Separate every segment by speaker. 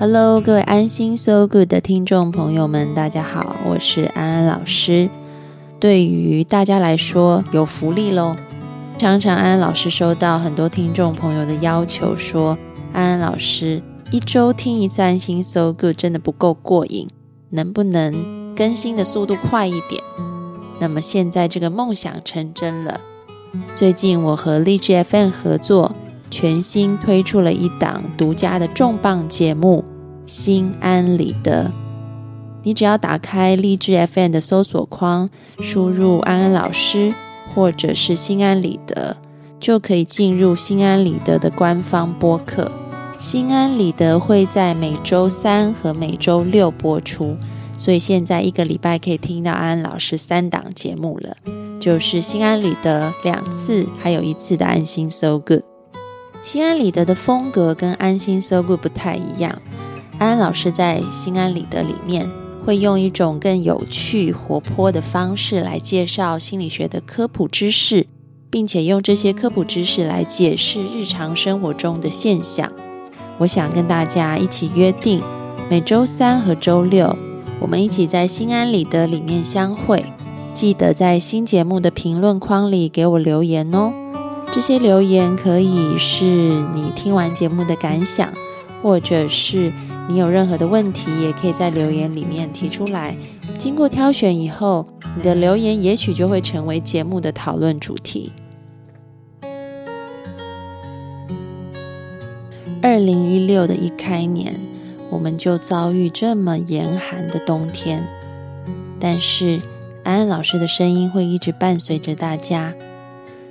Speaker 1: Hello，各位安心 So Good 的听众朋友们，大家好，我是安安老师。对于大家来说，有福利喽！常常安安老师收到很多听众朋友的要求，说安安老师一周听一次安心 So Good 真的不够过瘾，能不能更新的速度快一点？那么现在这个梦想成真了。最近我和励志 FM 合作，全新推出了一档独家的重磅节目《心安理得》。你只要打开励志 FM 的搜索框，输入“安安老师”或者是“心安理得”，就可以进入心安理得的官方播客。心安理得会在每周三和每周六播出，所以现在一个礼拜可以听到安安老师三档节目了。就是心安理得两次，还有一次的安心 So Good。心安理得的风格跟安心 So Good 不太一样。安安老师在心安理得里面会用一种更有趣、活泼的方式来介绍心理学的科普知识，并且用这些科普知识来解释日常生活中的现象。我想跟大家一起约定，每周三和周六，我们一起在心安理得里面相会。记得在新节目的评论框里给我留言哦。这些留言可以是你听完节目的感想，或者是你有任何的问题，也可以在留言里面提出来。经过挑选以后，你的留言也许就会成为节目的讨论主题。二零一六的一开年，我们就遭遇这么严寒的冬天，但是。安安老师的声音会一直伴随着大家，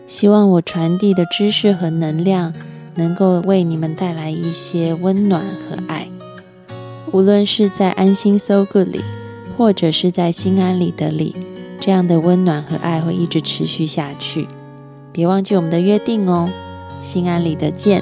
Speaker 1: 希望我传递的知识和能量能够为你们带来一些温暖和爱。无论是在安心 So Good 里，或者是在心安理得里，这样的温暖和爱会一直持续下去。别忘记我们的约定哦，心安理得见。